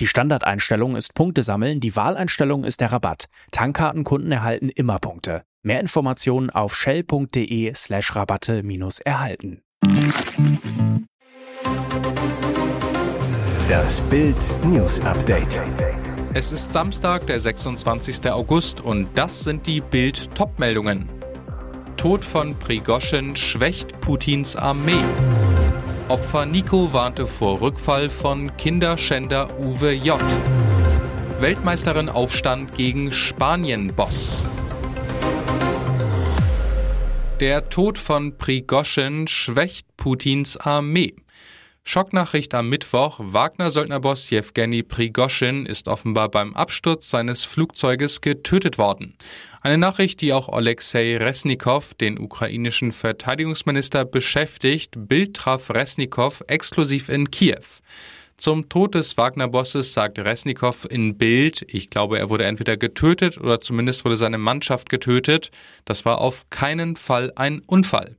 Die Standardeinstellung ist Punkte sammeln, die Wahleinstellung ist der Rabatt. Tankkartenkunden erhalten immer Punkte. Mehr Informationen auf shell.de slash Rabatte minus erhalten. Das Bild News Update. Es ist Samstag, der 26. August und das sind die Bild Topmeldungen. Tod von Prigoschin schwächt Putins Armee. Opfer Nico warnte vor Rückfall von Kinderschänder Uwe J. Weltmeisterin Aufstand gegen Spanien-Boss. Der Tod von Prigoschin schwächt Putins Armee. Schocknachricht am Mittwoch. Wagner-Söldnerboss Jewgeni Prigoschin ist offenbar beim Absturz seines Flugzeuges getötet worden. Eine Nachricht, die auch Alexei Resnikow, den ukrainischen Verteidigungsminister, beschäftigt. Bild traf Resnikow exklusiv in Kiew. Zum Tod des Wagner-Bosses sagt Resnikow in Bild, ich glaube, er wurde entweder getötet oder zumindest wurde seine Mannschaft getötet. Das war auf keinen Fall ein Unfall.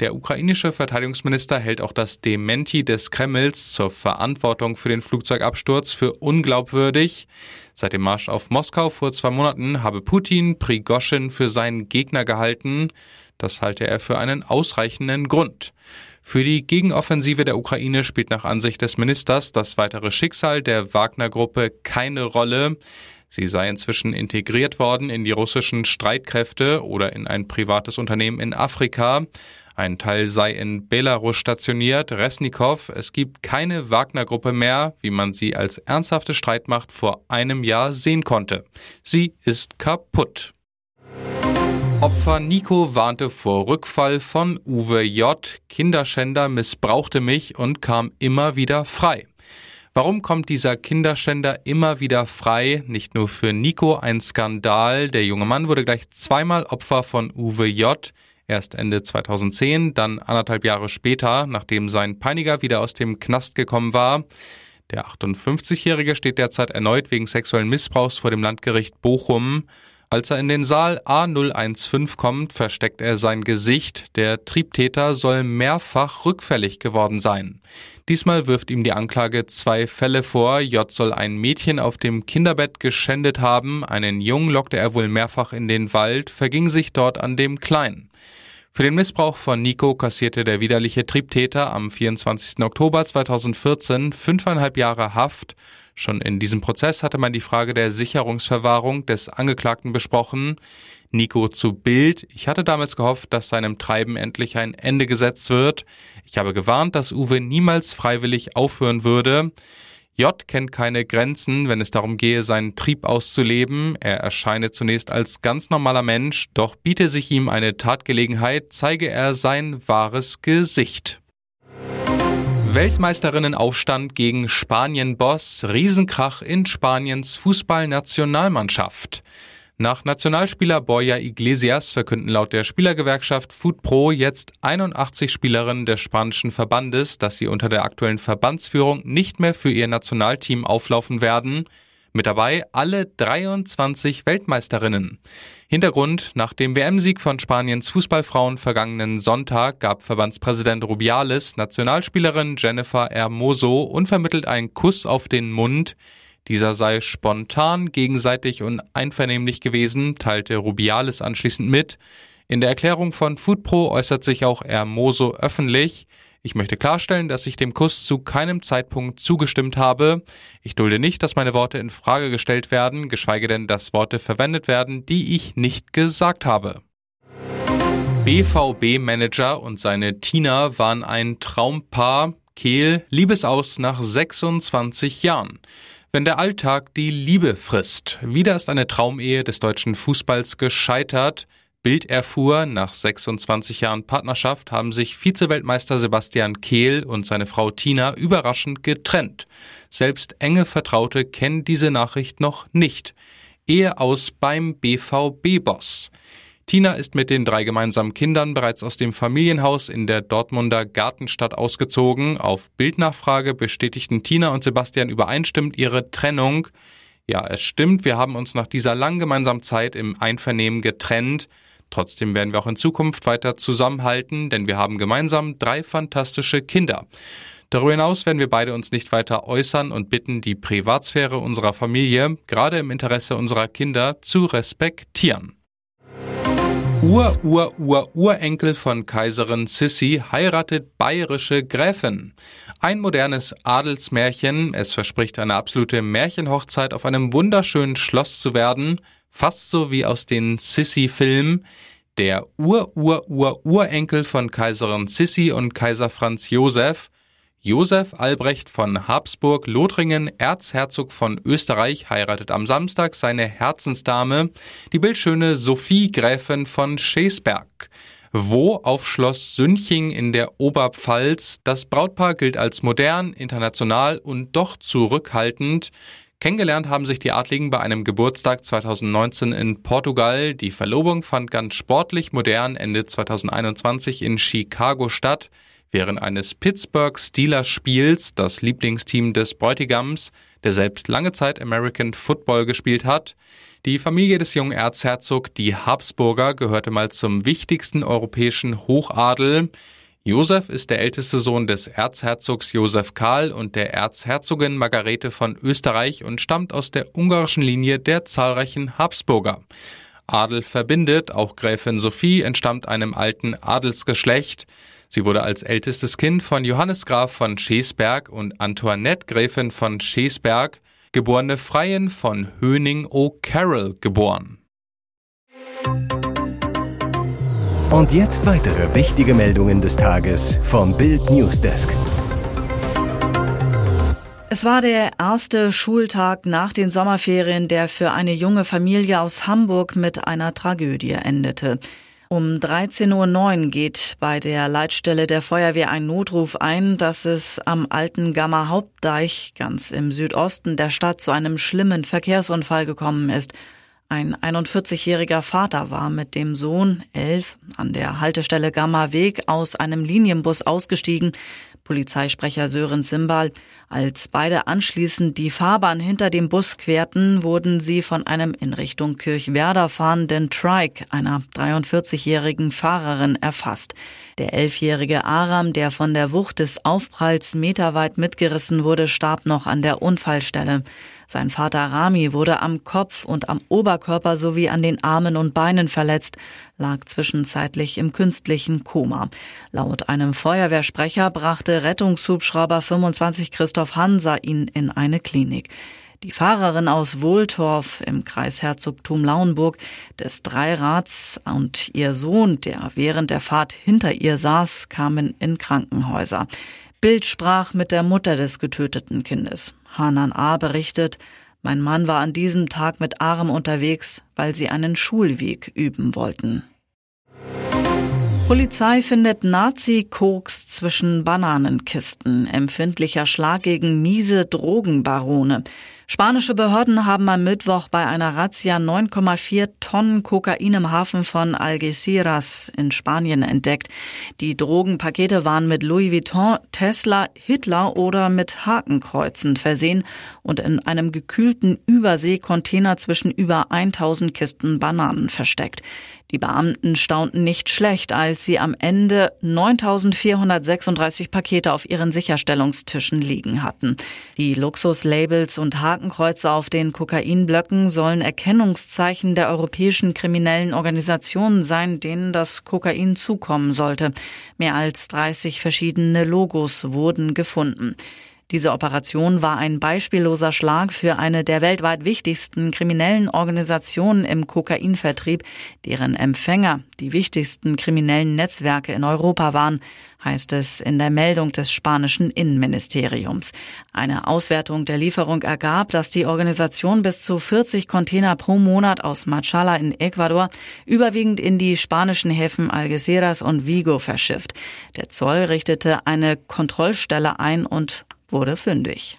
Der ukrainische Verteidigungsminister hält auch das Dementi des Kremls zur Verantwortung für den Flugzeugabsturz für unglaubwürdig. Seit dem Marsch auf Moskau vor zwei Monaten habe Putin Prigoschin für seinen Gegner gehalten. Das halte er für einen ausreichenden Grund. Für die Gegenoffensive der Ukraine spielt nach Ansicht des Ministers das weitere Schicksal der Wagner-Gruppe keine Rolle. Sie sei inzwischen integriert worden in die russischen Streitkräfte oder in ein privates Unternehmen in Afrika. Ein Teil sei in Belarus stationiert, Resnikow. Es gibt keine Wagner-Gruppe mehr, wie man sie als ernsthafte Streitmacht vor einem Jahr sehen konnte. Sie ist kaputt. Opfer Nico warnte vor Rückfall von Uwe J. Kinderschänder missbrauchte mich und kam immer wieder frei. Warum kommt dieser Kinderschänder immer wieder frei? Nicht nur für Nico ein Skandal. Der junge Mann wurde gleich zweimal Opfer von Uwe J. Erst Ende 2010, dann anderthalb Jahre später, nachdem sein Peiniger wieder aus dem Knast gekommen war. Der 58-Jährige steht derzeit erneut wegen sexuellen Missbrauchs vor dem Landgericht Bochum. Als er in den Saal A015 kommt, versteckt er sein Gesicht. Der Triebtäter soll mehrfach rückfällig geworden sein. Diesmal wirft ihm die Anklage zwei Fälle vor. J soll ein Mädchen auf dem Kinderbett geschändet haben, einen Jungen lockte er wohl mehrfach in den Wald, verging sich dort an dem Kleinen. Für den Missbrauch von Nico kassierte der widerliche Triebtäter am 24. Oktober 2014 fünfeinhalb Jahre Haft. Schon in diesem Prozess hatte man die Frage der Sicherungsverwahrung des Angeklagten besprochen. Nico zu Bild. Ich hatte damals gehofft, dass seinem Treiben endlich ein Ende gesetzt wird. Ich habe gewarnt, dass Uwe niemals freiwillig aufhören würde. J kennt keine Grenzen, wenn es darum gehe, seinen Trieb auszuleben. Er erscheine zunächst als ganz normaler Mensch, doch biete sich ihm eine Tatgelegenheit, zeige er sein wahres Gesicht. Weltmeisterinnenaufstand gegen Spanien-Boss, Riesenkrach in Spaniens Fußballnationalmannschaft. Nach Nationalspieler Borja Iglesias verkünden laut der Spielergewerkschaft FootPro jetzt 81 Spielerinnen des spanischen Verbandes, dass sie unter der aktuellen Verbandsführung nicht mehr für ihr Nationalteam auflaufen werden. Mit dabei alle 23 Weltmeisterinnen. Hintergrund, nach dem WM-Sieg von Spaniens Fußballfrauen vergangenen Sonntag gab Verbandspräsident Rubiales Nationalspielerin Jennifer Hermoso unvermittelt einen Kuss auf den Mund. Dieser sei spontan, gegenseitig und einvernehmlich gewesen, teilte Rubiales anschließend mit. In der Erklärung von FoodPro äußert sich auch Hermoso öffentlich. Ich möchte klarstellen, dass ich dem Kuss zu keinem Zeitpunkt zugestimmt habe. Ich dulde nicht, dass meine Worte in Frage gestellt werden, geschweige denn, dass Worte verwendet werden, die ich nicht gesagt habe. BVB-Manager und seine Tina waren ein Traumpaar. Kehl, Liebesaus nach 26 Jahren. Wenn der Alltag die Liebe frisst. Wieder ist eine Traumehe des deutschen Fußballs gescheitert. Bild erfuhr, nach 26 Jahren Partnerschaft haben sich Vizeweltmeister Sebastian Kehl und seine Frau Tina überraschend getrennt. Selbst enge Vertraute kennen diese Nachricht noch nicht. Ehe aus beim BVB-Boss. Tina ist mit den drei gemeinsamen Kindern bereits aus dem Familienhaus in der Dortmunder Gartenstadt ausgezogen. Auf Bildnachfrage bestätigten Tina und Sebastian übereinstimmend ihre Trennung. Ja, es stimmt, wir haben uns nach dieser langen gemeinsamen Zeit im Einvernehmen getrennt. Trotzdem werden wir auch in Zukunft weiter zusammenhalten, denn wir haben gemeinsam drei fantastische Kinder. Darüber hinaus werden wir beide uns nicht weiter äußern und bitten, die Privatsphäre unserer Familie, gerade im Interesse unserer Kinder, zu respektieren. Ur-Ur-Ur-Urenkel von Kaiserin Sissi heiratet bayerische Gräfin. Ein modernes Adelsmärchen, es verspricht eine absolute Märchenhochzeit auf einem wunderschönen Schloss zu werden, fast so wie aus den Sissi-Filmen. Der Ur-Ur-Ur-Urenkel von Kaiserin Sissi und Kaiser Franz Josef Josef Albrecht von Habsburg-Lothringen, Erzherzog von Österreich, heiratet am Samstag seine Herzensdame, die bildschöne Sophie Gräfin von Schesberg. Wo auf Schloss Sünching in der Oberpfalz. Das Brautpaar gilt als modern, international und doch zurückhaltend. Kennengelernt haben sich die Adligen bei einem Geburtstag 2019 in Portugal. Die Verlobung fand ganz sportlich modern Ende 2021 in Chicago statt. Während eines Pittsburgh Steelers Spiels, das Lieblingsteam des Bräutigams, der selbst lange Zeit American Football gespielt hat, die Familie des jungen Erzherzog, die Habsburger, gehörte mal zum wichtigsten europäischen Hochadel. Josef ist der älteste Sohn des Erzherzogs Josef Karl und der Erzherzogin Margarete von Österreich und stammt aus der ungarischen Linie der zahlreichen Habsburger. Adel verbindet, auch Gräfin Sophie entstammt einem alten Adelsgeschlecht. Sie wurde als ältestes Kind von Johannes Graf von Schesberg und Antoinette Gräfin von Schesberg, geborene Freien von Höning O'Carroll, geboren. Und jetzt weitere wichtige Meldungen des Tages vom Bild Newsdesk. Es war der erste Schultag nach den Sommerferien, der für eine junge Familie aus Hamburg mit einer Tragödie endete. Um 13.09 Uhr geht bei der Leitstelle der Feuerwehr ein Notruf ein, dass es am alten Gamma Hauptdeich ganz im Südosten der Stadt zu einem schlimmen Verkehrsunfall gekommen ist. Ein 41-jähriger Vater war mit dem Sohn, elf, an der Haltestelle Gamma Weg aus einem Linienbus ausgestiegen. Polizeisprecher Sören Simbal. Als beide anschließend die Fahrbahn hinter dem Bus querten, wurden sie von einem in Richtung Kirchwerder fahrenden Trike, einer 43-jährigen Fahrerin, erfasst. Der elfjährige Aram, der von der Wucht des Aufpralls meterweit mitgerissen wurde, starb noch an der Unfallstelle. Sein Vater Rami wurde am Kopf und am Oberkörper sowie an den Armen und Beinen verletzt, lag zwischenzeitlich im künstlichen Koma. Laut einem Feuerwehrsprecher brachte Rettungshubschrauber 25 Christoph Hansa ihn in eine Klinik. Die Fahrerin aus Wohltorf im Kreisherzogtum Lauenburg des Dreirads und ihr Sohn, der während der Fahrt hinter ihr saß, kamen in Krankenhäuser. Bild sprach mit der Mutter des getöteten Kindes. Hanan A. berichtet, mein Mann war an diesem Tag mit Arm unterwegs, weil sie einen Schulweg üben wollten. Polizei findet Nazi-Koks zwischen Bananenkisten. Empfindlicher Schlag gegen miese Drogenbarone. Spanische Behörden haben am Mittwoch bei einer Razzia 9,4 Tonnen Kokain im Hafen von Algeciras in Spanien entdeckt. Die Drogenpakete waren mit Louis Vuitton, Tesla, Hitler oder mit Hakenkreuzen versehen und in einem gekühlten Überseekontainer zwischen über 1000 Kisten Bananen versteckt. Die Beamten staunten nicht schlecht, als sie am Ende 9436 Pakete auf ihren Sicherstellungstischen liegen hatten. Die Luxuslabels und Hakenkreuze auf den Kokainblöcken sollen Erkennungszeichen der europäischen kriminellen Organisationen sein, denen das Kokain zukommen sollte. Mehr als 30 verschiedene Logos wurden gefunden. Diese Operation war ein beispielloser Schlag für eine der weltweit wichtigsten kriminellen Organisationen im Kokainvertrieb, deren Empfänger die wichtigsten kriminellen Netzwerke in Europa waren, heißt es in der Meldung des spanischen Innenministeriums. Eine Auswertung der Lieferung ergab, dass die Organisation bis zu 40 Container pro Monat aus Machala in Ecuador überwiegend in die spanischen Häfen Algeciras und Vigo verschifft. Der Zoll richtete eine Kontrollstelle ein und wurde fündig.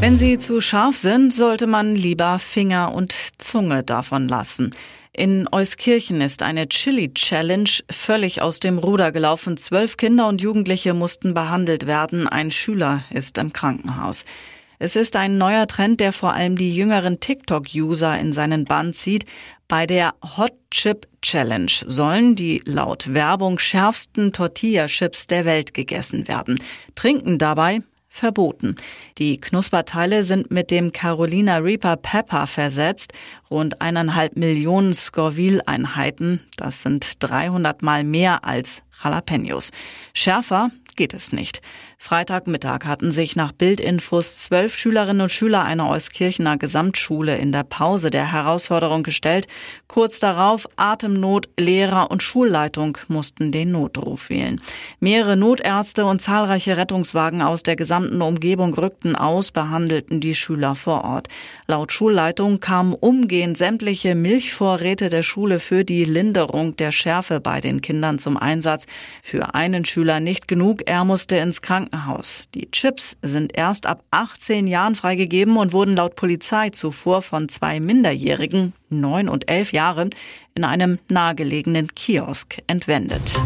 Wenn sie zu scharf sind, sollte man lieber Finger und Zunge davon lassen. In Euskirchen ist eine Chili-Challenge völlig aus dem Ruder gelaufen. Zwölf Kinder und Jugendliche mussten behandelt werden. Ein Schüler ist im Krankenhaus. Es ist ein neuer Trend, der vor allem die jüngeren TikTok-User in seinen Bann zieht. Bei der Hot Chip Challenge sollen die laut Werbung schärfsten Tortilla-Chips der Welt gegessen werden. Trinken dabei verboten. Die Knusperteile sind mit dem Carolina Reaper Pepper versetzt. Rund eineinhalb Millionen Scoville-Einheiten. Das sind 300 mal mehr als Jalapenos. Schärfer geht es nicht. Freitagmittag hatten sich nach Bildinfos zwölf Schülerinnen und Schüler einer Euskirchener Gesamtschule in der Pause der Herausforderung gestellt. Kurz darauf Atemnot, Lehrer und Schulleitung mussten den Notruf wählen. Mehrere Notärzte und zahlreiche Rettungswagen aus der gesamten Umgebung rückten aus, behandelten die Schüler vor Ort. Laut Schulleitung kamen umgehend sämtliche Milchvorräte der Schule für die Linderung der Schärfe bei den Kindern zum Einsatz. Für einen Schüler nicht genug, er musste ins Krankenhaus. Die Chips sind erst ab 18 Jahren freigegeben und wurden laut Polizei zuvor von zwei Minderjährigen, neun und elf Jahre, in einem nahegelegenen Kiosk entwendet.